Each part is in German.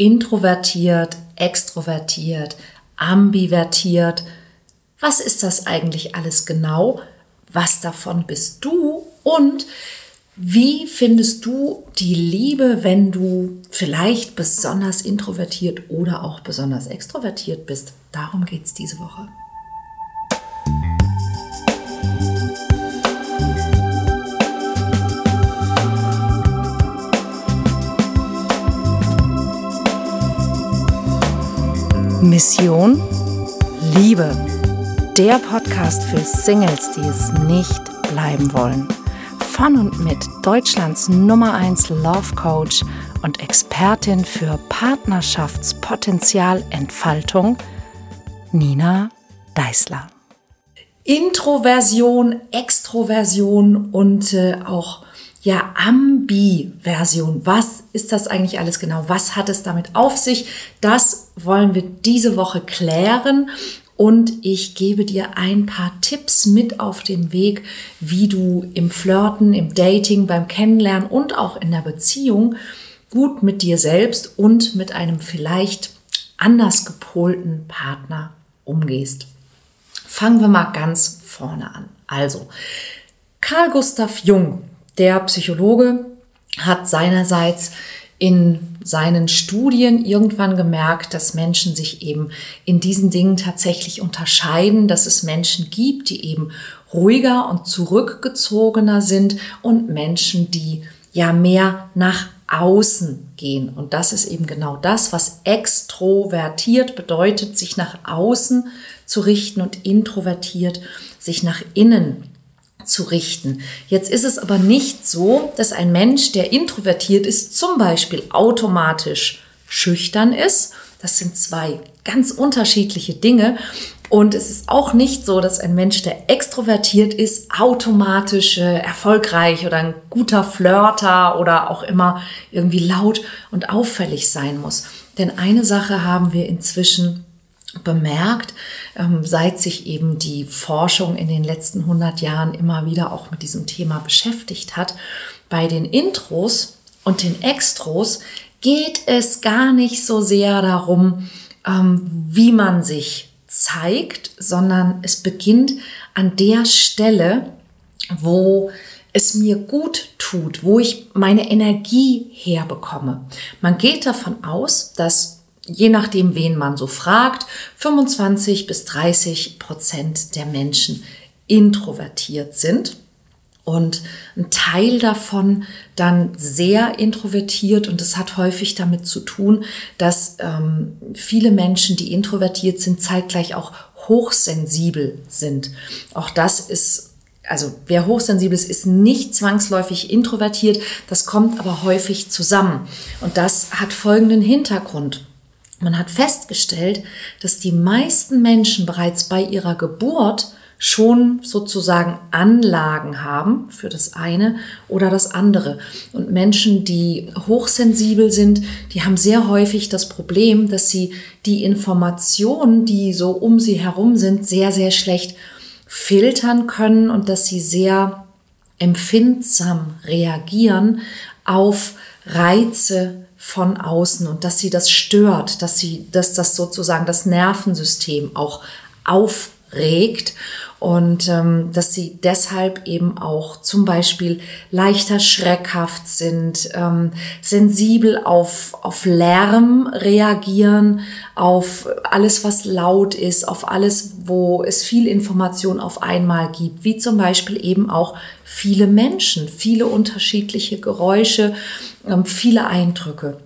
introvertiert, extrovertiert, ambivertiert. Was ist das eigentlich alles genau? Was davon bist du? Und wie findest du die Liebe, wenn du vielleicht besonders introvertiert oder auch besonders extrovertiert bist? Darum geht es diese Woche. Mission Liebe. Der Podcast für Singles, die es nicht bleiben wollen. Von und mit Deutschlands Nummer 1 Love Coach und Expertin für Partnerschaftspotenzialentfaltung, Nina Deißler. Introversion, Extroversion und äh, auch ja, Ambi-Version. Was ist das eigentlich alles genau? Was hat es damit auf sich? Das wollen wir diese Woche klären. Und ich gebe dir ein paar Tipps mit auf den Weg, wie du im Flirten, im Dating, beim Kennenlernen und auch in der Beziehung gut mit dir selbst und mit einem vielleicht anders gepolten Partner umgehst. Fangen wir mal ganz vorne an. Also, Carl Gustav Jung der Psychologe hat seinerseits in seinen Studien irgendwann gemerkt, dass Menschen sich eben in diesen Dingen tatsächlich unterscheiden, dass es Menschen gibt, die eben ruhiger und zurückgezogener sind und Menschen, die ja mehr nach außen gehen. Und das ist eben genau das, was extrovertiert bedeutet, sich nach außen zu richten und introvertiert sich nach innen zu richten. Jetzt ist es aber nicht so, dass ein Mensch, der introvertiert ist, zum Beispiel automatisch schüchtern ist. Das sind zwei ganz unterschiedliche Dinge. Und es ist auch nicht so, dass ein Mensch, der extrovertiert ist, automatisch äh, erfolgreich oder ein guter Flirter oder auch immer irgendwie laut und auffällig sein muss. Denn eine Sache haben wir inzwischen bemerkt, ähm, seit sich eben die Forschung in den letzten 100 Jahren immer wieder auch mit diesem Thema beschäftigt hat. Bei den Intros und den Extros geht es gar nicht so sehr darum, ähm, wie man sich zeigt, sondern es beginnt an der Stelle, wo es mir gut tut, wo ich meine Energie herbekomme. Man geht davon aus, dass je nachdem, wen man so fragt, 25 bis 30 Prozent der Menschen introvertiert sind und ein Teil davon dann sehr introvertiert und das hat häufig damit zu tun, dass ähm, viele Menschen, die introvertiert sind, zeitgleich auch hochsensibel sind. Auch das ist also wer hochsensibel ist, ist nicht zwangsläufig introvertiert. Das kommt aber häufig zusammen. Und das hat folgenden Hintergrund. Man hat festgestellt, dass die meisten Menschen bereits bei ihrer Geburt schon sozusagen Anlagen haben für das eine oder das andere. Und Menschen, die hochsensibel sind, die haben sehr häufig das Problem, dass sie die Informationen, die so um sie herum sind, sehr, sehr schlecht filtern können und dass sie sehr empfindsam reagieren auf Reize von außen und dass sie das stört, dass sie, dass das sozusagen das Nervensystem auch aufregt und ähm, dass sie deshalb eben auch zum Beispiel leichter schreckhaft sind, ähm, sensibel auf, auf Lärm reagieren, auf alles, was laut ist, auf alles, wo es viel Information auf einmal gibt, wie zum Beispiel eben auch viele Menschen, viele unterschiedliche Geräusche, viele Eindrücke.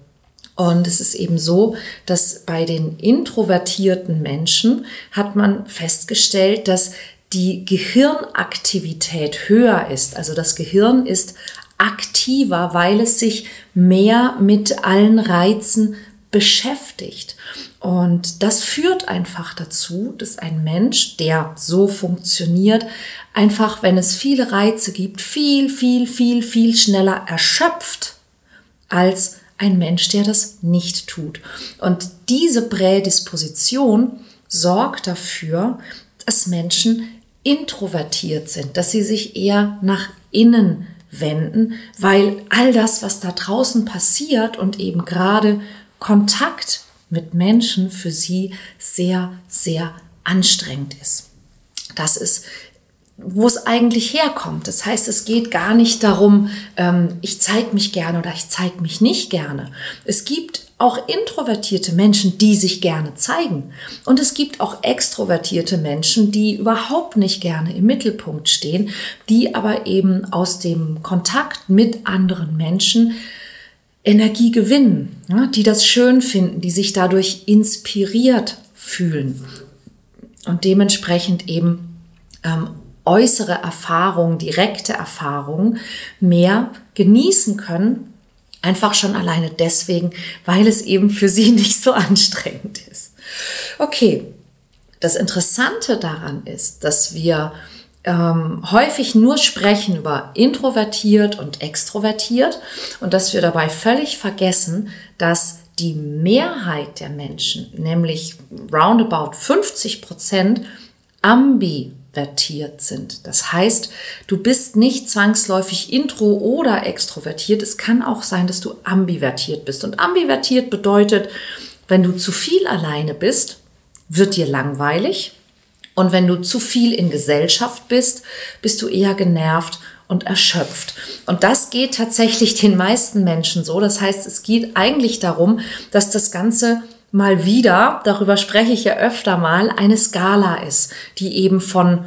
Und es ist eben so, dass bei den introvertierten Menschen hat man festgestellt, dass die Gehirnaktivität höher ist. Also das Gehirn ist aktiver, weil es sich mehr mit allen Reizen beschäftigt. Und das führt einfach dazu, dass ein Mensch, der so funktioniert, einfach, wenn es viele Reize gibt, viel, viel, viel, viel schneller erschöpft als ein Mensch, der das nicht tut. Und diese Prädisposition sorgt dafür, dass Menschen introvertiert sind, dass sie sich eher nach innen wenden, weil all das, was da draußen passiert und eben gerade Kontakt mit Menschen für sie sehr, sehr anstrengend ist. Das ist wo es eigentlich herkommt. Das heißt, es geht gar nicht darum, ähm, ich zeige mich gerne oder ich zeige mich nicht gerne. Es gibt auch introvertierte Menschen, die sich gerne zeigen. Und es gibt auch extrovertierte Menschen, die überhaupt nicht gerne im Mittelpunkt stehen, die aber eben aus dem Kontakt mit anderen Menschen Energie gewinnen, ja, die das schön finden, die sich dadurch inspiriert fühlen und dementsprechend eben ähm, äußere Erfahrungen, direkte Erfahrungen mehr genießen können. Einfach schon alleine deswegen, weil es eben für sie nicht so anstrengend ist. Okay, das Interessante daran ist, dass wir ähm, häufig nur sprechen über introvertiert und extrovertiert und dass wir dabei völlig vergessen, dass die Mehrheit der Menschen, nämlich roundabout 50 Prozent, ambi extrovertiert sind. Das heißt, du bist nicht zwangsläufig intro oder extrovertiert. Es kann auch sein, dass du ambivertiert bist. Und ambivertiert bedeutet, wenn du zu viel alleine bist, wird dir langweilig. Und wenn du zu viel in Gesellschaft bist, bist du eher genervt und erschöpft. Und das geht tatsächlich den meisten Menschen so. Das heißt, es geht eigentlich darum, dass das Ganze mal wieder, darüber spreche ich ja öfter mal, eine Skala ist, die eben von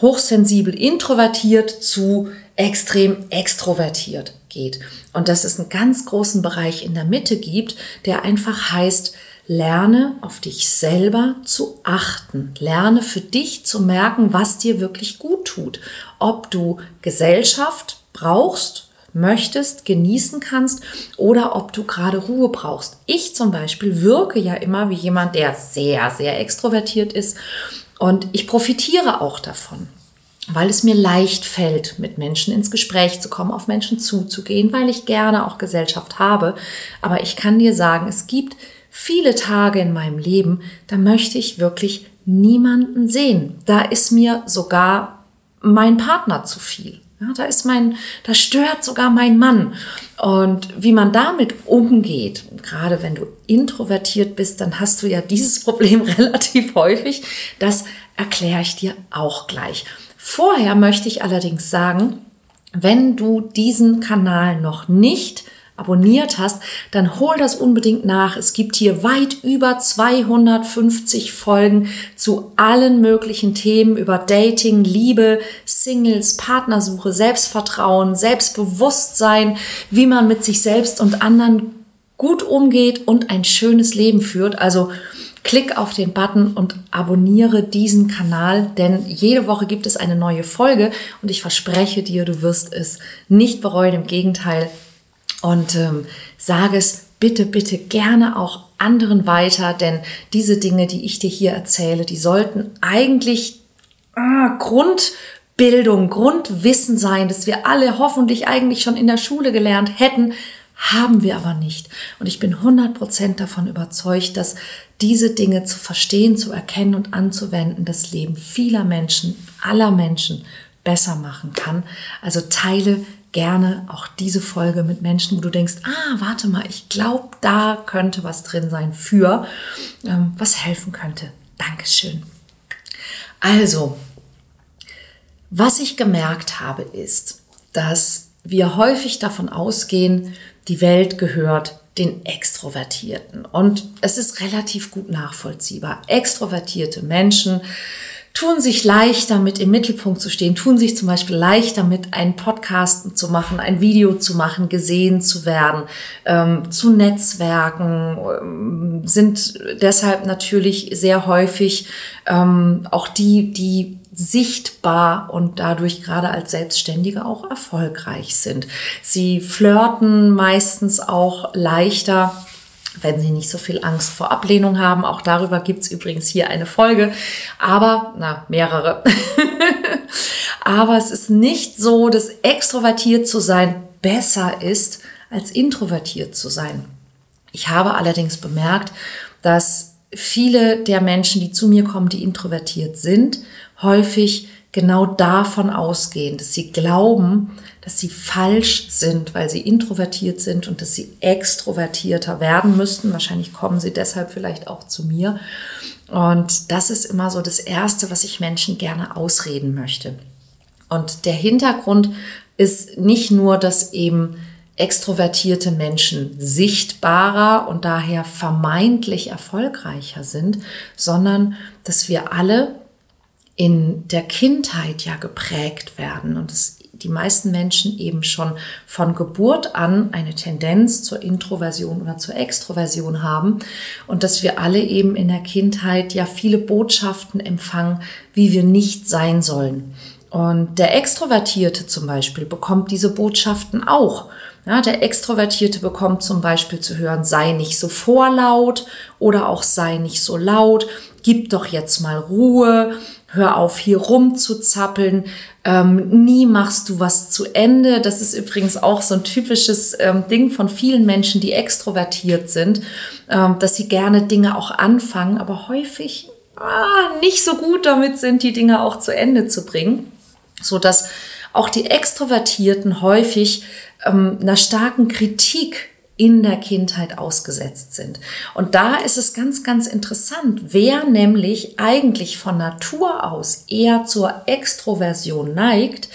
hochsensibel introvertiert zu extrem extrovertiert geht. Und dass es einen ganz großen Bereich in der Mitte gibt, der einfach heißt, lerne auf dich selber zu achten. Lerne für dich zu merken, was dir wirklich gut tut. Ob du Gesellschaft brauchst möchtest, genießen kannst oder ob du gerade Ruhe brauchst. Ich zum Beispiel wirke ja immer wie jemand, der sehr, sehr extrovertiert ist und ich profitiere auch davon weil es mir leicht fällt, mit Menschen ins Gespräch zu kommen, auf Menschen zuzugehen, weil ich gerne auch Gesellschaft habe. Aber ich kann dir sagen, es gibt viele Tage in meinem Leben, da möchte ich wirklich niemanden sehen. Da ist mir sogar mein Partner zu viel. Ja, da ist mein, da stört sogar mein Mann. Und wie man damit umgeht, gerade wenn du introvertiert bist, dann hast du ja dieses Problem relativ häufig. Das erkläre ich dir auch gleich. Vorher möchte ich allerdings sagen, wenn du diesen Kanal noch nicht abonniert hast, dann hol das unbedingt nach. Es gibt hier weit über 250 Folgen zu allen möglichen Themen über Dating, Liebe, Singles, Partnersuche, Selbstvertrauen, Selbstbewusstsein, wie man mit sich selbst und anderen gut umgeht und ein schönes Leben führt. Also klick auf den Button und abonniere diesen Kanal, denn jede Woche gibt es eine neue Folge und ich verspreche dir, du wirst es nicht bereuen, im Gegenteil, und ähm, sage es bitte, bitte gerne auch anderen weiter, denn diese Dinge, die ich dir hier erzähle, die sollten eigentlich ah, Grundbildung, Grundwissen sein, das wir alle hoffentlich eigentlich schon in der Schule gelernt hätten, haben wir aber nicht. Und ich bin 100% davon überzeugt, dass diese Dinge zu verstehen, zu erkennen und anzuwenden, das Leben vieler Menschen, aller Menschen besser machen kann. Also teile gerne auch diese Folge mit Menschen, wo du denkst, ah, warte mal, ich glaube, da könnte was drin sein für, ähm, was helfen könnte. Dankeschön. Also, was ich gemerkt habe, ist, dass wir häufig davon ausgehen, die Welt gehört den Extrovertierten. Und es ist relativ gut nachvollziehbar. Extrovertierte Menschen tun sich leicht damit im Mittelpunkt zu stehen, tun sich zum Beispiel leicht damit, einen Podcast zu machen, ein Video zu machen, gesehen zu werden, ähm, zu Netzwerken, ähm, sind deshalb natürlich sehr häufig ähm, auch die, die sichtbar und dadurch gerade als Selbstständige auch erfolgreich sind. Sie flirten meistens auch leichter wenn sie nicht so viel Angst vor Ablehnung haben. Auch darüber gibt's übrigens hier eine Folge, aber, na, mehrere. aber es ist nicht so, dass extrovertiert zu sein besser ist, als introvertiert zu sein. Ich habe allerdings bemerkt, dass viele der Menschen, die zu mir kommen, die introvertiert sind, häufig genau davon ausgehen, dass sie glauben, dass sie falsch sind, weil sie introvertiert sind und dass sie extrovertierter werden müssten. Wahrscheinlich kommen sie deshalb vielleicht auch zu mir. Und das ist immer so das Erste, was ich Menschen gerne ausreden möchte. Und der Hintergrund ist nicht nur, dass eben extrovertierte Menschen sichtbarer und daher vermeintlich erfolgreicher sind, sondern dass wir alle in der Kindheit ja geprägt werden und dass die meisten Menschen eben schon von Geburt an eine Tendenz zur Introversion oder zur Extroversion haben und dass wir alle eben in der Kindheit ja viele Botschaften empfangen, wie wir nicht sein sollen. Und der Extrovertierte zum Beispiel bekommt diese Botschaften auch. Ja, der Extrovertierte bekommt zum Beispiel zu hören, sei nicht so vorlaut oder auch sei nicht so laut, gib doch jetzt mal Ruhe, hör auf hier rumzuzappeln, ähm, nie machst du was zu Ende. Das ist übrigens auch so ein typisches ähm, Ding von vielen Menschen, die extrovertiert sind, ähm, dass sie gerne Dinge auch anfangen, aber häufig ah, nicht so gut damit sind, die Dinge auch zu Ende zu bringen so dass auch die Extrovertierten häufig ähm, einer starken Kritik in der Kindheit ausgesetzt sind. Und da ist es ganz, ganz interessant, wer nämlich eigentlich von Natur aus eher zur Extroversion neigt,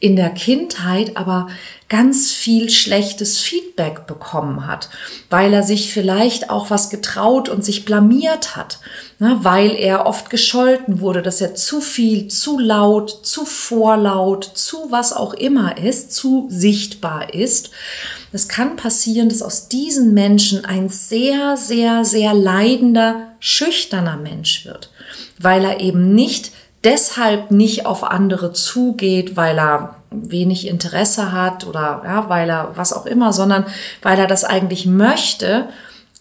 in der Kindheit aber ganz viel schlechtes Feedback bekommen hat, weil er sich vielleicht auch was getraut und sich blamiert hat, ne, weil er oft gescholten wurde, dass er zu viel, zu laut, zu vorlaut, zu was auch immer ist, zu sichtbar ist. Es kann passieren, dass aus diesen Menschen ein sehr, sehr, sehr leidender, schüchterner Mensch wird, weil er eben nicht deshalb nicht auf andere zugeht, weil er wenig Interesse hat oder ja, weil er was auch immer, sondern weil er das eigentlich möchte,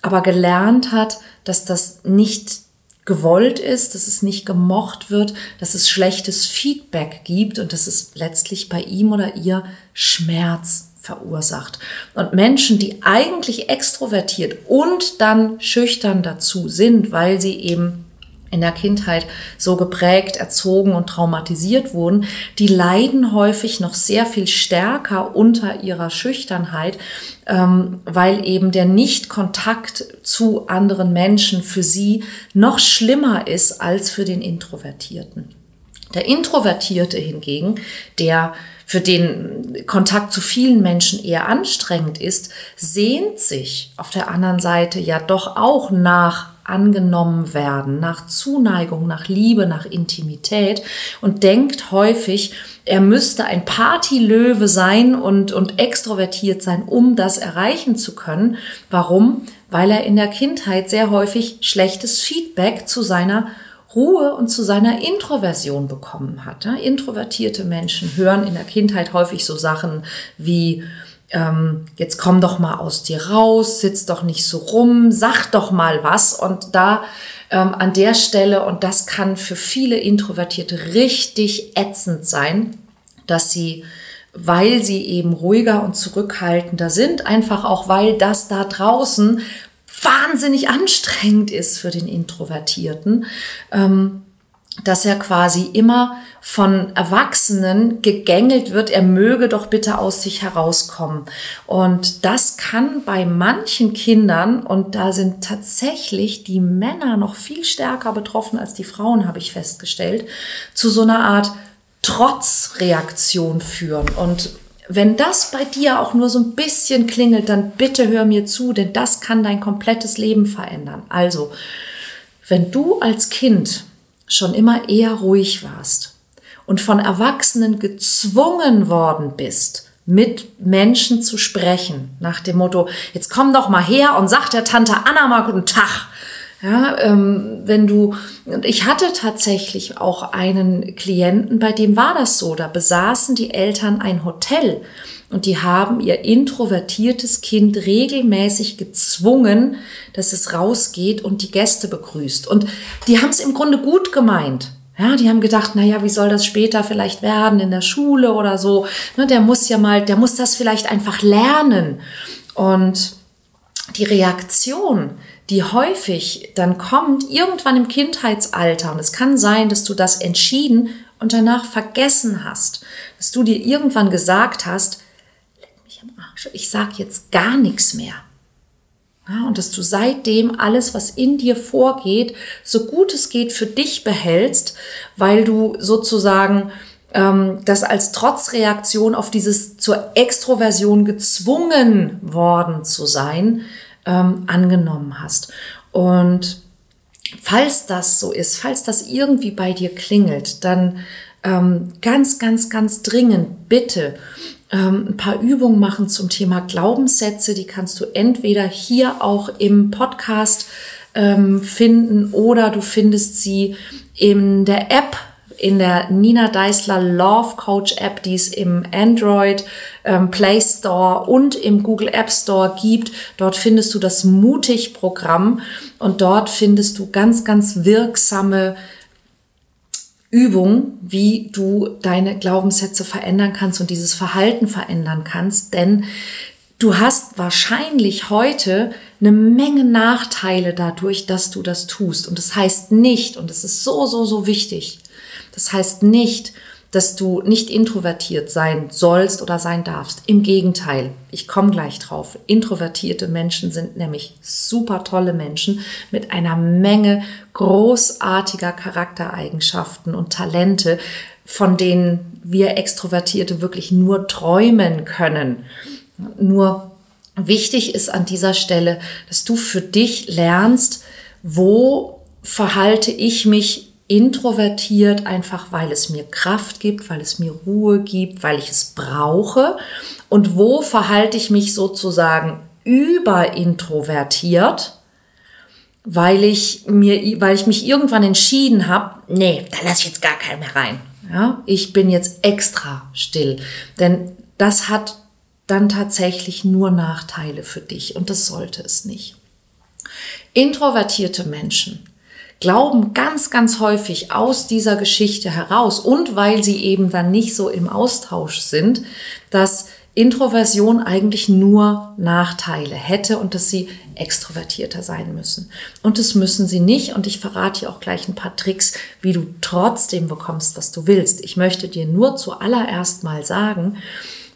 aber gelernt hat, dass das nicht gewollt ist, dass es nicht gemocht wird, dass es schlechtes Feedback gibt und dass es letztlich bei ihm oder ihr Schmerz verursacht. Und Menschen, die eigentlich extrovertiert und dann schüchtern dazu sind, weil sie eben in der Kindheit so geprägt, erzogen und traumatisiert wurden, die leiden häufig noch sehr viel stärker unter ihrer Schüchternheit, ähm, weil eben der Nichtkontakt zu anderen Menschen für sie noch schlimmer ist als für den Introvertierten. Der Introvertierte hingegen, der für den Kontakt zu vielen Menschen eher anstrengend ist, sehnt sich auf der anderen Seite ja doch auch nach angenommen werden, nach Zuneigung, nach Liebe, nach Intimität und denkt häufig, er müsste ein Partylöwe sein und, und extrovertiert sein, um das erreichen zu können. Warum? Weil er in der Kindheit sehr häufig schlechtes Feedback zu seiner Ruhe und zu seiner Introversion bekommen hat. Introvertierte Menschen hören in der Kindheit häufig so Sachen wie, ähm, jetzt komm doch mal aus dir raus, sitz doch nicht so rum, sag doch mal was. Und da ähm, an der Stelle, und das kann für viele Introvertierte richtig ätzend sein, dass sie, weil sie eben ruhiger und zurückhaltender sind, einfach auch weil das da draußen wahnsinnig anstrengend ist für den Introvertierten, ähm, dass er quasi immer von Erwachsenen gegängelt wird, er möge doch bitte aus sich herauskommen. Und das kann bei manchen Kindern, und da sind tatsächlich die Männer noch viel stärker betroffen als die Frauen, habe ich festgestellt, zu so einer Art Trotzreaktion führen. Und wenn das bei dir auch nur so ein bisschen klingelt, dann bitte hör mir zu, denn das kann dein komplettes Leben verändern. Also, wenn du als Kind schon immer eher ruhig warst und von Erwachsenen gezwungen worden bist, mit Menschen zu sprechen, nach dem Motto, jetzt komm doch mal her und sag der Tante Anna mal guten Tag. Ja, ähm, wenn du, und ich hatte tatsächlich auch einen Klienten, bei dem war das so, da besaßen die Eltern ein Hotel und die haben ihr introvertiertes Kind regelmäßig gezwungen, dass es rausgeht und die Gäste begrüßt. Und die haben es im Grunde gut gemeint. Ja, die haben gedacht, na ja, wie soll das später vielleicht werden in der Schule oder so? Ne, der muss ja mal, der muss das vielleicht einfach lernen. Und die Reaktion, die häufig dann kommt, irgendwann im Kindheitsalter, und es kann sein, dass du das entschieden und danach vergessen hast, dass du dir irgendwann gesagt hast, ich sag jetzt gar nichts mehr. Ja, und dass du seitdem alles, was in dir vorgeht, so gut es geht für dich behältst, weil du sozusagen ähm, das als Trotzreaktion auf dieses zur Extroversion gezwungen worden zu sein, ähm, angenommen hast. Und falls das so ist, falls das irgendwie bei dir klingelt, dann ähm, ganz, ganz, ganz dringend bitte ähm, ein paar Übungen machen zum Thema Glaubenssätze. Die kannst du entweder hier auch im Podcast ähm, finden oder du findest sie in der App in der Nina Deisler Love Coach App, die es im Android ähm, Play Store und im Google App Store gibt. Dort findest du das Mutig-Programm und dort findest du ganz, ganz wirksame Übungen, wie du deine Glaubenssätze verändern kannst und dieses Verhalten verändern kannst. Denn du hast wahrscheinlich heute eine Menge Nachteile dadurch, dass du das tust. Und das heißt nicht, und das ist so, so, so wichtig, das heißt nicht, dass du nicht introvertiert sein sollst oder sein darfst. Im Gegenteil, ich komme gleich drauf. Introvertierte Menschen sind nämlich super tolle Menschen mit einer Menge großartiger Charaktereigenschaften und Talente, von denen wir Extrovertierte wirklich nur träumen können. Nur wichtig ist an dieser Stelle, dass du für dich lernst, wo verhalte ich mich introvertiert, einfach weil es mir Kraft gibt, weil es mir Ruhe gibt, weil ich es brauche. Und wo verhalte ich mich sozusagen überintrovertiert, weil ich mir, weil ich mich irgendwann entschieden habe, nee, da lasse ich jetzt gar keinen mehr rein. Ja, ich bin jetzt extra still, denn das hat dann tatsächlich nur Nachteile für dich und das sollte es nicht. Introvertierte Menschen glauben ganz, ganz häufig aus dieser Geschichte heraus und weil sie eben dann nicht so im Austausch sind, dass Introversion eigentlich nur Nachteile hätte und dass sie extrovertierter sein müssen. Und das müssen sie nicht. Und ich verrate dir auch gleich ein paar Tricks, wie du trotzdem bekommst, was du willst. Ich möchte dir nur zuallererst mal sagen,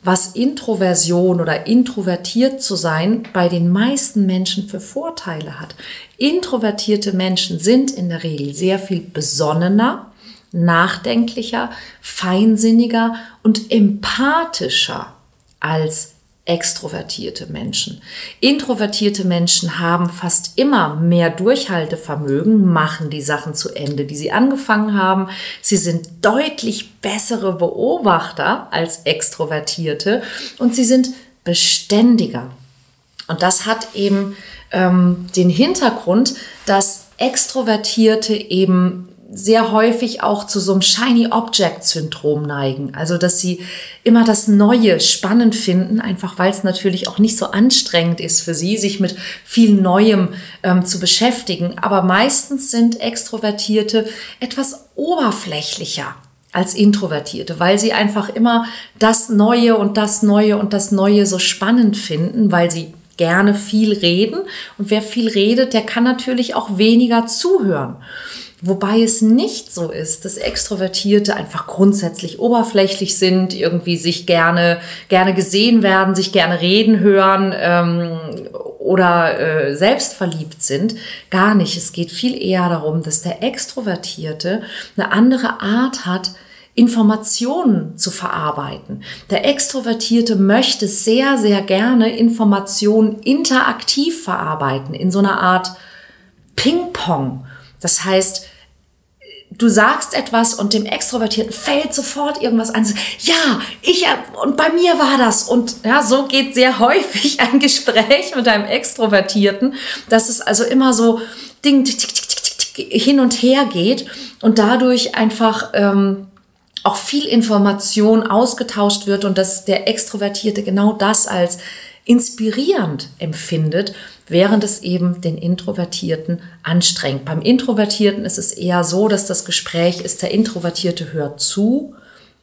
was Introversion oder introvertiert zu sein bei den meisten Menschen für Vorteile hat. Introvertierte Menschen sind in der Regel sehr viel besonnener, nachdenklicher, feinsinniger und empathischer als extrovertierte Menschen. Introvertierte Menschen haben fast immer mehr Durchhaltevermögen, machen die Sachen zu Ende, die sie angefangen haben. Sie sind deutlich bessere Beobachter als extrovertierte und sie sind beständiger. Und das hat eben ähm, den Hintergrund, dass Extrovertierte eben sehr häufig auch zu so einem Shiny Object Syndrom neigen. Also, dass sie immer das Neue spannend finden, einfach weil es natürlich auch nicht so anstrengend ist für sie, sich mit viel Neuem ähm, zu beschäftigen. Aber meistens sind Extrovertierte etwas oberflächlicher als Introvertierte, weil sie einfach immer das Neue und das Neue und das Neue so spannend finden, weil sie gerne viel reden. Und wer viel redet, der kann natürlich auch weniger zuhören. Wobei es nicht so ist, dass Extrovertierte einfach grundsätzlich oberflächlich sind, irgendwie sich gerne, gerne gesehen werden, sich gerne reden hören ähm, oder äh, selbstverliebt sind. Gar nicht. Es geht viel eher darum, dass der Extrovertierte eine andere Art hat, Informationen zu verarbeiten. Der Extrovertierte möchte sehr, sehr gerne Informationen interaktiv verarbeiten, in so einer Art Ping-Pong. Das heißt, du sagst etwas und dem Extrovertierten fällt sofort irgendwas ein. Ja, ich und bei mir war das und ja, so geht sehr häufig ein Gespräch mit einem Extrovertierten, dass es also immer so Ding tick, tick, tick, tick, hin und her geht und dadurch einfach ähm, auch viel Information ausgetauscht wird und dass der Extrovertierte genau das als inspirierend empfindet, während es eben den Introvertierten anstrengt. Beim Introvertierten ist es eher so, dass das Gespräch ist, der Introvertierte hört zu,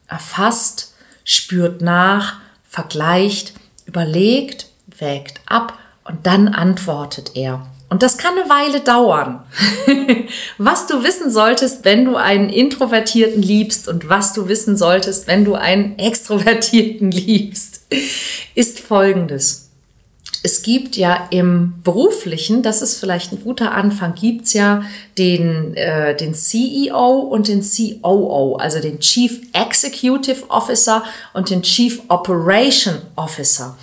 erfasst, spürt nach, vergleicht, überlegt, wägt ab und dann antwortet er. Und das kann eine Weile dauern. was du wissen solltest, wenn du einen Introvertierten liebst und was du wissen solltest, wenn du einen Extrovertierten liebst, ist Folgendes. Es gibt ja im beruflichen, das ist vielleicht ein guter Anfang, gibt's ja den, äh, den CEO und den COO, also den Chief Executive Officer und den Chief Operation Officer.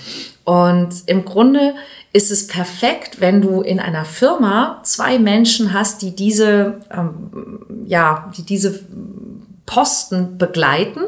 Und im Grunde ist es perfekt, wenn du in einer Firma zwei Menschen hast, die diese, ähm, ja, die diese Posten begleiten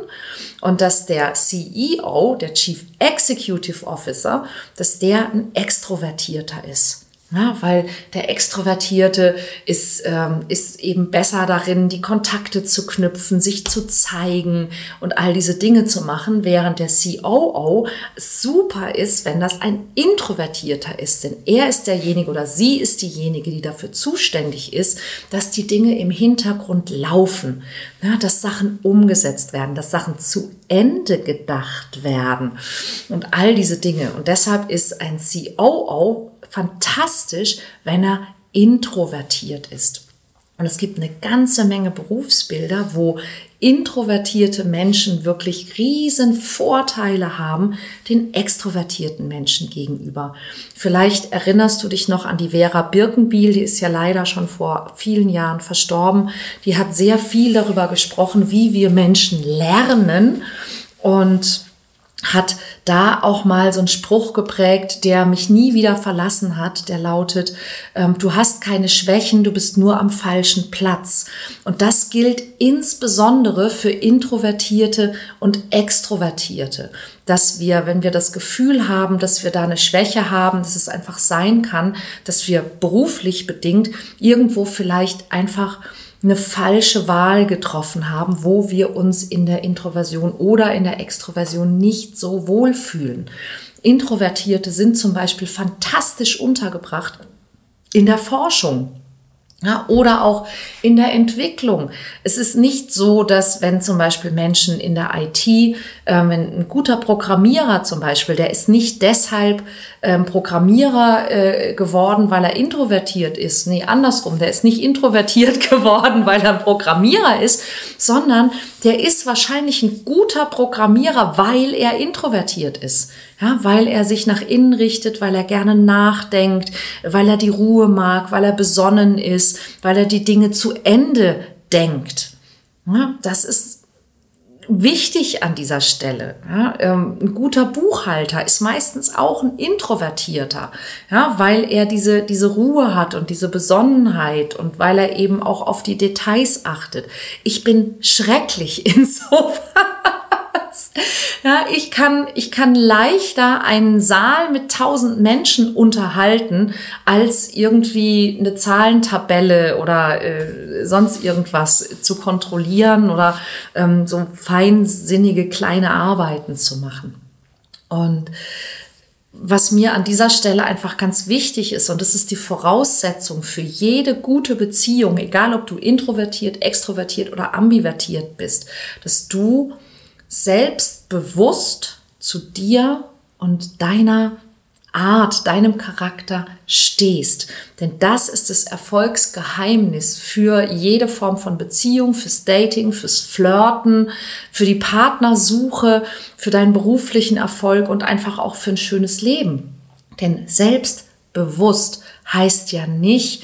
und dass der CEO, der Chief Executive Officer, dass der ein Extrovertierter ist. Ja, weil der Extrovertierte ist, ähm, ist eben besser darin, die Kontakte zu knüpfen, sich zu zeigen und all diese Dinge zu machen, während der COO super ist, wenn das ein Introvertierter ist. Denn er ist derjenige oder sie ist diejenige, die dafür zuständig ist, dass die Dinge im Hintergrund laufen, ja, dass Sachen umgesetzt werden, dass Sachen zu Ende gedacht werden und all diese Dinge. Und deshalb ist ein COO fantastisch, wenn er introvertiert ist. Und es gibt eine ganze Menge Berufsbilder, wo introvertierte Menschen wirklich riesen Vorteile haben den extrovertierten Menschen gegenüber. Vielleicht erinnerst du dich noch an die Vera Birkenbiel, die ist ja leider schon vor vielen Jahren verstorben. Die hat sehr viel darüber gesprochen, wie wir Menschen lernen und hat da auch mal so einen Spruch geprägt, der mich nie wieder verlassen hat, der lautet, ähm, du hast keine Schwächen, du bist nur am falschen Platz. Und das gilt insbesondere für Introvertierte und Extrovertierte, dass wir, wenn wir das Gefühl haben, dass wir da eine Schwäche haben, dass es einfach sein kann, dass wir beruflich bedingt irgendwo vielleicht einfach eine falsche Wahl getroffen haben, wo wir uns in der Introversion oder in der Extroversion nicht so wohlfühlen. Introvertierte sind zum Beispiel fantastisch untergebracht in der Forschung. Ja, oder auch in der Entwicklung. Es ist nicht so, dass wenn zum Beispiel Menschen in der IT, äh, wenn ein guter Programmierer zum Beispiel, der ist nicht deshalb ähm, Programmierer äh, geworden, weil er introvertiert ist. Nee, andersrum, der ist nicht introvertiert geworden, weil er Programmierer ist, sondern der ist wahrscheinlich ein guter Programmierer, weil er introvertiert ist. Ja, weil er sich nach innen richtet, weil er gerne nachdenkt, weil er die Ruhe mag, weil er besonnen ist, weil er die Dinge zu Ende denkt. Ja, das ist wichtig an dieser Stelle. Ja, ähm, ein guter Buchhalter ist meistens auch ein Introvertierter, ja, weil er diese, diese Ruhe hat und diese Besonnenheit und weil er eben auch auf die Details achtet. Ich bin schrecklich insofern. Ja, ich kann, ich kann leichter einen Saal mit tausend Menschen unterhalten, als irgendwie eine Zahlentabelle oder äh, sonst irgendwas zu kontrollieren oder ähm, so feinsinnige kleine Arbeiten zu machen. Und was mir an dieser Stelle einfach ganz wichtig ist, und das ist die Voraussetzung für jede gute Beziehung, egal ob du introvertiert, extrovertiert oder ambivertiert bist, dass du selbstbewusst zu dir und deiner Art, deinem Charakter stehst. Denn das ist das Erfolgsgeheimnis für jede Form von Beziehung, fürs Dating, fürs Flirten, für die Partnersuche, für deinen beruflichen Erfolg und einfach auch für ein schönes Leben. Denn selbstbewusst heißt ja nicht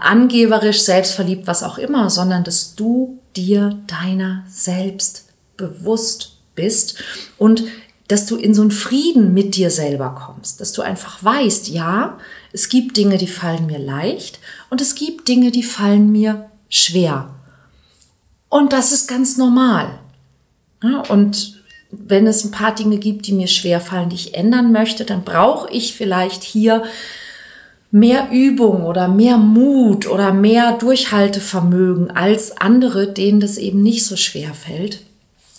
angeberisch, selbstverliebt, was auch immer, sondern dass du dir deiner selbst bewusst bist und dass du in so einen Frieden mit dir selber kommst, dass du einfach weißt, ja, es gibt Dinge, die fallen mir leicht und es gibt Dinge, die fallen mir schwer. Und das ist ganz normal. Ja, und wenn es ein paar Dinge gibt, die mir schwer fallen, die ich ändern möchte, dann brauche ich vielleicht hier mehr Übung oder mehr Mut oder mehr Durchhaltevermögen als andere, denen das eben nicht so schwer fällt.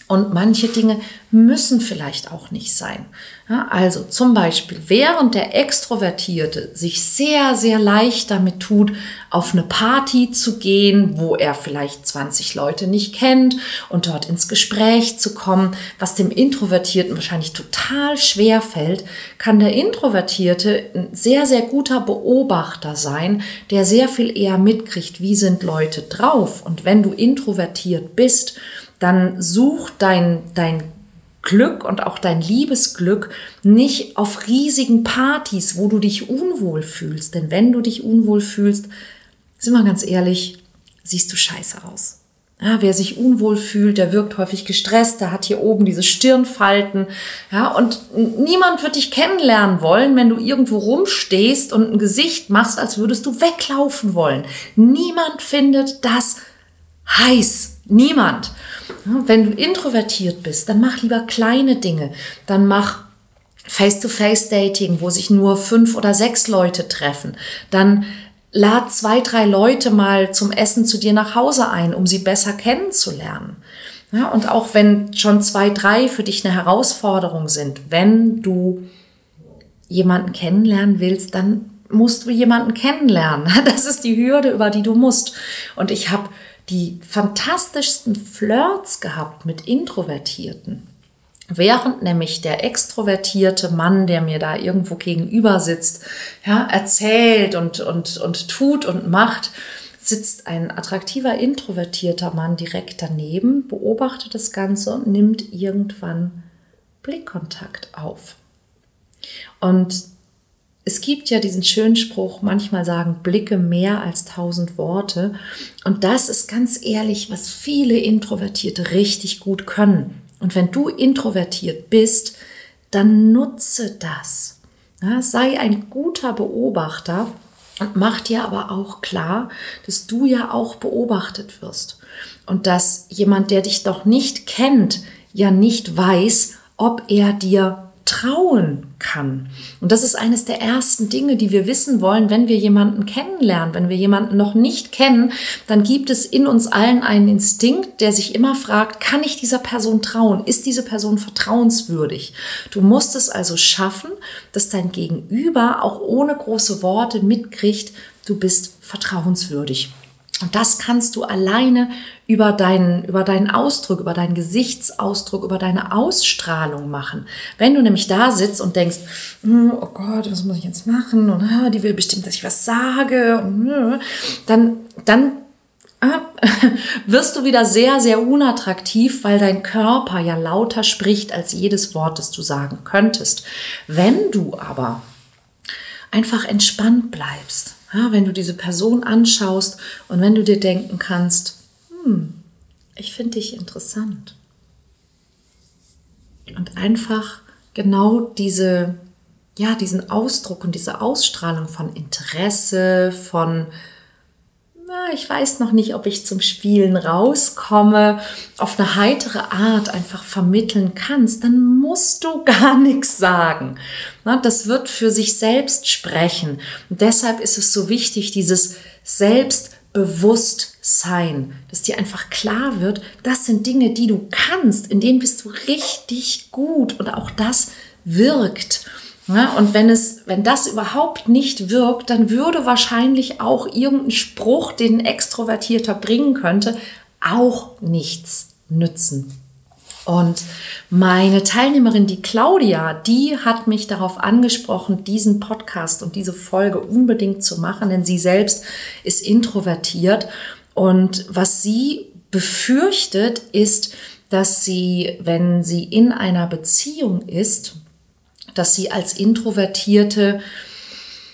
Und manche Dinge müssen vielleicht auch nicht sein. Ja, also zum Beispiel, während der Extrovertierte sich sehr, sehr leicht damit tut, auf eine Party zu gehen, wo er vielleicht 20 Leute nicht kennt und dort ins Gespräch zu kommen, was dem Introvertierten wahrscheinlich total schwer fällt, kann der Introvertierte ein sehr, sehr guter Beobachter sein, der sehr viel eher mitkriegt, wie sind Leute drauf. Und wenn du introvertiert bist, dann such dein, dein Glück und auch dein Liebesglück nicht auf riesigen Partys, wo du dich unwohl fühlst. Denn wenn du dich unwohl fühlst, sind wir ganz ehrlich, siehst du scheiße aus. Ja, wer sich unwohl fühlt, der wirkt häufig gestresst, der hat hier oben diese Stirnfalten. Ja, und niemand wird dich kennenlernen wollen, wenn du irgendwo rumstehst und ein Gesicht machst, als würdest du weglaufen wollen. Niemand findet das heiß. Niemand. Wenn du introvertiert bist, dann mach lieber kleine Dinge. Dann mach Face-to-Face-Dating, wo sich nur fünf oder sechs Leute treffen. Dann lad zwei, drei Leute mal zum Essen zu dir nach Hause ein, um sie besser kennenzulernen. Ja, und auch wenn schon zwei, drei für dich eine Herausforderung sind, wenn du jemanden kennenlernen willst, dann musst du jemanden kennenlernen. Das ist die Hürde, über die du musst. Und ich habe die fantastischsten Flirts gehabt mit Introvertierten. Während nämlich der extrovertierte Mann, der mir da irgendwo gegenüber sitzt, ja, erzählt und, und, und tut und macht, sitzt ein attraktiver introvertierter Mann direkt daneben, beobachtet das Ganze und nimmt irgendwann Blickkontakt auf. Und es gibt ja diesen schönen Spruch, manchmal sagen Blicke mehr als tausend Worte. Und das ist ganz ehrlich, was viele Introvertierte richtig gut können. Und wenn du introvertiert bist, dann nutze das. Ja, sei ein guter Beobachter und mach dir aber auch klar, dass du ja auch beobachtet wirst. Und dass jemand, der dich doch nicht kennt, ja nicht weiß, ob er dir trauen kann. Und das ist eines der ersten Dinge, die wir wissen wollen, wenn wir jemanden kennenlernen. Wenn wir jemanden noch nicht kennen, dann gibt es in uns allen einen Instinkt, der sich immer fragt, kann ich dieser Person trauen? Ist diese Person vertrauenswürdig? Du musst es also schaffen, dass dein Gegenüber auch ohne große Worte mitkriegt, du bist vertrauenswürdig. Und das kannst du alleine über deinen, über deinen Ausdruck, über deinen Gesichtsausdruck, über deine Ausstrahlung machen. Wenn du nämlich da sitzt und denkst, hm, oh Gott, was muss ich jetzt machen? Und ah, die will bestimmt, dass ich was sage. Dann, dann ah, wirst du wieder sehr, sehr unattraktiv, weil dein Körper ja lauter spricht als jedes Wort, das du sagen könntest. Wenn du aber einfach entspannt bleibst, ja, wenn du diese Person anschaust und wenn du dir denken kannst, hm, ich finde dich interessant. Und einfach genau diese, ja, diesen Ausdruck und diese Ausstrahlung von Interesse, von na, ich weiß noch nicht, ob ich zum Spielen rauskomme, auf eine heitere Art einfach vermitteln kannst, dann musst du gar nichts sagen. Na, das wird für sich selbst sprechen. Und deshalb ist es so wichtig, dieses Selbstbewusstsein, dass dir einfach klar wird, das sind Dinge, die du kannst, in denen bist du richtig gut und auch das wirkt. Ja, und wenn es, wenn das überhaupt nicht wirkt, dann würde wahrscheinlich auch irgendein Spruch, den ein Extrovertierter bringen könnte, auch nichts nützen. Und meine Teilnehmerin, die Claudia, die hat mich darauf angesprochen, diesen Podcast und diese Folge unbedingt zu machen, denn sie selbst ist introvertiert. Und was sie befürchtet, ist, dass sie, wenn sie in einer Beziehung ist, dass sie als Introvertierte,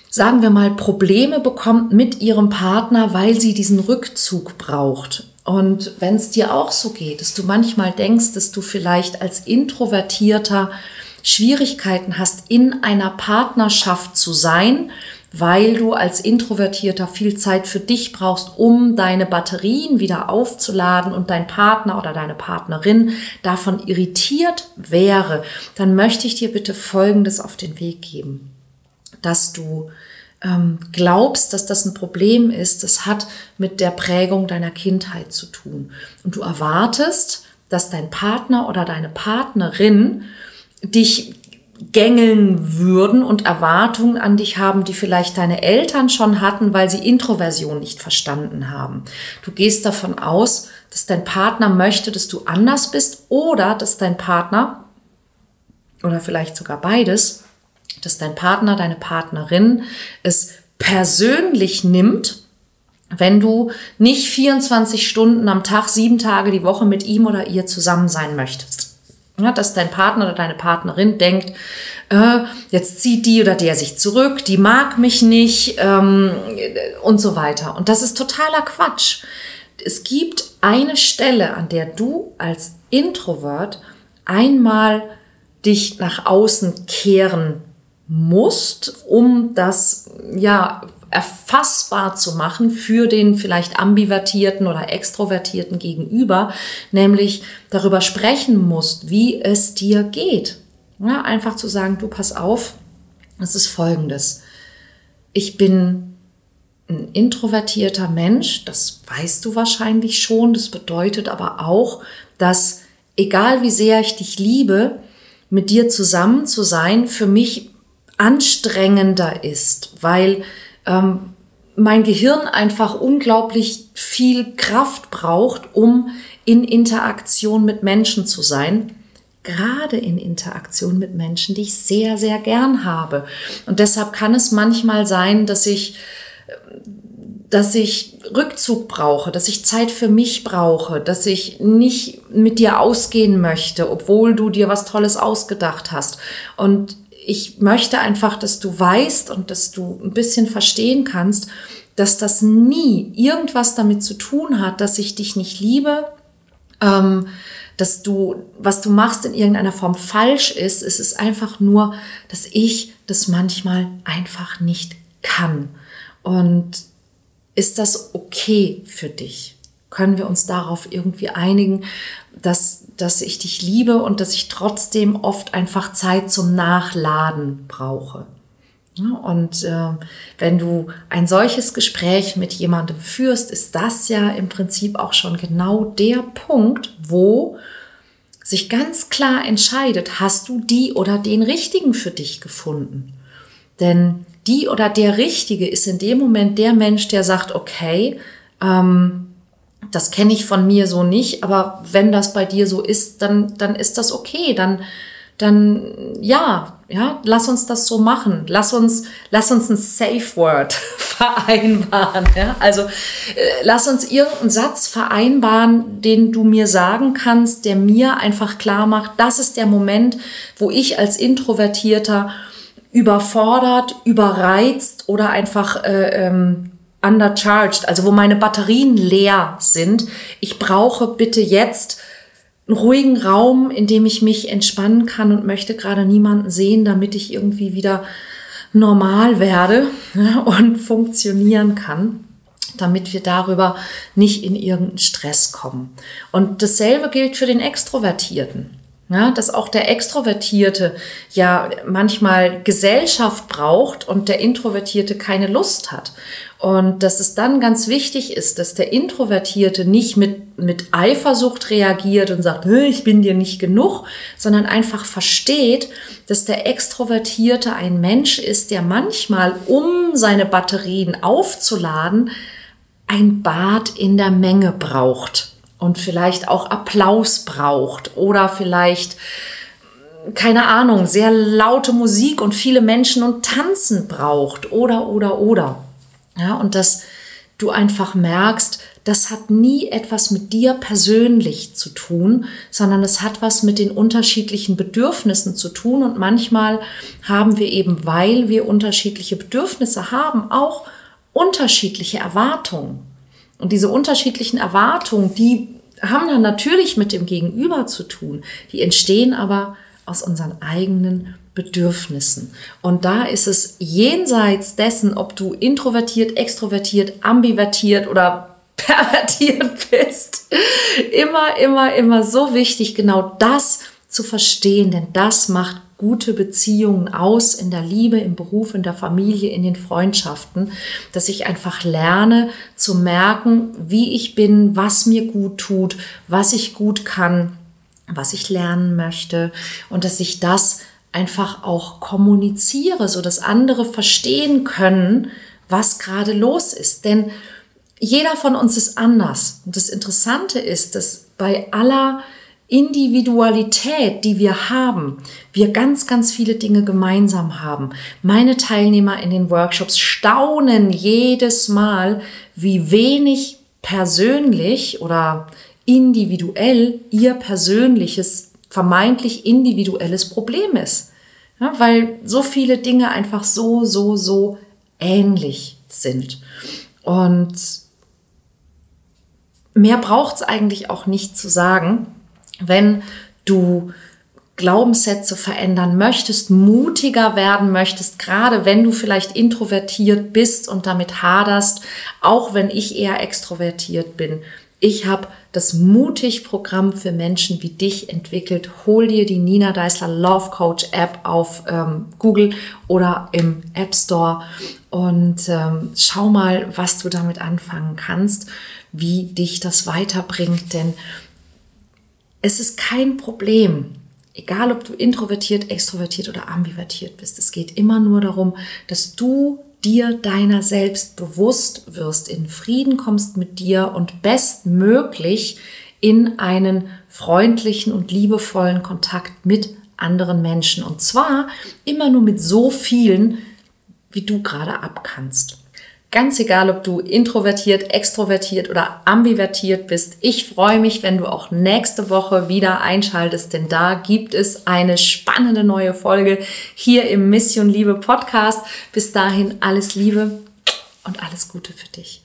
sagen wir mal, Probleme bekommt mit ihrem Partner, weil sie diesen Rückzug braucht. Und wenn es dir auch so geht, dass du manchmal denkst, dass du vielleicht als Introvertierter Schwierigkeiten hast, in einer Partnerschaft zu sein, weil du als Introvertierter viel Zeit für dich brauchst, um deine Batterien wieder aufzuladen und dein Partner oder deine Partnerin davon irritiert wäre, dann möchte ich dir bitte Folgendes auf den Weg geben, dass du ähm, glaubst, dass das ein Problem ist, das hat mit der Prägung deiner Kindheit zu tun. Und du erwartest, dass dein Partner oder deine Partnerin dich gängeln würden und Erwartungen an dich haben, die vielleicht deine Eltern schon hatten, weil sie Introversion nicht verstanden haben. Du gehst davon aus, dass dein Partner möchte, dass du anders bist oder dass dein Partner oder vielleicht sogar beides, dass dein Partner, deine Partnerin es persönlich nimmt, wenn du nicht 24 Stunden am Tag, sieben Tage die Woche mit ihm oder ihr zusammen sein möchtest. Ja, dass dein Partner oder deine Partnerin denkt, äh, jetzt zieht die oder der sich zurück, die mag mich nicht ähm, und so weiter. Und das ist totaler Quatsch. Es gibt eine Stelle, an der du als Introvert einmal dich nach außen kehren musst, um das ja erfassbar zu machen für den vielleicht ambivertierten oder extrovertierten Gegenüber, nämlich darüber sprechen musst, wie es dir geht. Ja, einfach zu sagen, du pass auf, es ist folgendes. Ich bin ein introvertierter Mensch, das weißt du wahrscheinlich schon. Das bedeutet aber auch, dass egal wie sehr ich dich liebe, mit dir zusammen zu sein für mich anstrengender ist, weil ähm, mein Gehirn einfach unglaublich viel Kraft braucht, um in Interaktion mit Menschen zu sein. Gerade in Interaktion mit Menschen, die ich sehr, sehr gern habe. Und deshalb kann es manchmal sein, dass ich, dass ich Rückzug brauche, dass ich Zeit für mich brauche, dass ich nicht mit dir ausgehen möchte, obwohl du dir was Tolles ausgedacht hast. Und ich möchte einfach, dass du weißt und dass du ein bisschen verstehen kannst, dass das nie irgendwas damit zu tun hat, dass ich dich nicht liebe, ähm, dass du, was du machst, in irgendeiner Form falsch ist. Es ist einfach nur, dass ich das manchmal einfach nicht kann. Und ist das okay für dich? Können wir uns darauf irgendwie einigen, dass dass ich dich liebe und dass ich trotzdem oft einfach Zeit zum Nachladen brauche. Und äh, wenn du ein solches Gespräch mit jemandem führst, ist das ja im Prinzip auch schon genau der Punkt, wo sich ganz klar entscheidet, hast du die oder den richtigen für dich gefunden? Denn die oder der Richtige ist in dem Moment der Mensch, der sagt, okay, ähm, das kenne ich von mir so nicht, aber wenn das bei dir so ist, dann, dann ist das okay. Dann, dann ja, ja, lass uns das so machen. Lass uns, lass uns ein Safe Word vereinbaren. Ja? Also äh, lass uns irgendeinen Satz vereinbaren, den du mir sagen kannst, der mir einfach klar macht, das ist der Moment, wo ich als Introvertierter überfordert, überreizt oder einfach äh, ähm, undercharged, also wo meine Batterien leer sind. Ich brauche bitte jetzt einen ruhigen Raum, in dem ich mich entspannen kann und möchte gerade niemanden sehen, damit ich irgendwie wieder normal werde und funktionieren kann damit wir darüber nicht in irgendeinen Stress kommen. Und dasselbe gilt für den Extrovertierten. Ja, dass auch der Extrovertierte ja manchmal Gesellschaft braucht und der Introvertierte keine Lust hat. Und dass es dann ganz wichtig ist, dass der Introvertierte nicht mit, mit Eifersucht reagiert und sagt, ich bin dir nicht genug, sondern einfach versteht, dass der Extrovertierte ein Mensch ist, der manchmal, um seine Batterien aufzuladen, ein Bad in der Menge braucht und vielleicht auch Applaus braucht oder vielleicht keine Ahnung, sehr laute Musik und viele Menschen und Tanzen braucht oder oder oder. Ja, und dass du einfach merkst, das hat nie etwas mit dir persönlich zu tun, sondern es hat was mit den unterschiedlichen Bedürfnissen zu tun. Und manchmal haben wir eben, weil wir unterschiedliche Bedürfnisse haben, auch unterschiedliche Erwartungen. Und diese unterschiedlichen Erwartungen, die haben dann natürlich mit dem Gegenüber zu tun. Die entstehen aber aus unseren eigenen Bedürfnissen. Und da ist es jenseits dessen, ob du introvertiert, extrovertiert, ambivertiert oder pervertiert bist, immer, immer, immer so wichtig, genau das zu verstehen, denn das macht gute Beziehungen aus in der Liebe, im Beruf, in der Familie, in den Freundschaften, dass ich einfach lerne zu merken, wie ich bin, was mir gut tut, was ich gut kann was ich lernen möchte und dass ich das einfach auch kommuniziere, so dass andere verstehen können, was gerade los ist. Denn jeder von uns ist anders. Und das Interessante ist, dass bei aller Individualität, die wir haben, wir ganz, ganz viele Dinge gemeinsam haben. Meine Teilnehmer in den Workshops staunen jedes Mal, wie wenig persönlich oder individuell ihr persönliches, vermeintlich individuelles Problem ist. Ja, weil so viele Dinge einfach so, so, so ähnlich sind. Und mehr braucht es eigentlich auch nicht zu sagen, wenn du Glaubenssätze verändern möchtest, mutiger werden möchtest, gerade wenn du vielleicht introvertiert bist und damit haderst, auch wenn ich eher extrovertiert bin. Ich habe das Mutig-Programm für Menschen wie dich entwickelt. Hol dir die Nina Deisler Love Coach App auf ähm, Google oder im App Store und ähm, schau mal, was du damit anfangen kannst, wie dich das weiterbringt, denn es ist kein Problem, egal ob du introvertiert, extrovertiert oder ambivertiert bist. Es geht immer nur darum, dass du dir deiner selbst bewusst wirst, in Frieden kommst mit dir und bestmöglich in einen freundlichen und liebevollen Kontakt mit anderen Menschen. Und zwar immer nur mit so vielen, wie du gerade abkannst. Ganz egal, ob du introvertiert, extrovertiert oder ambivertiert bist. Ich freue mich, wenn du auch nächste Woche wieder einschaltest, denn da gibt es eine spannende neue Folge hier im Mission Liebe Podcast. Bis dahin alles Liebe und alles Gute für dich.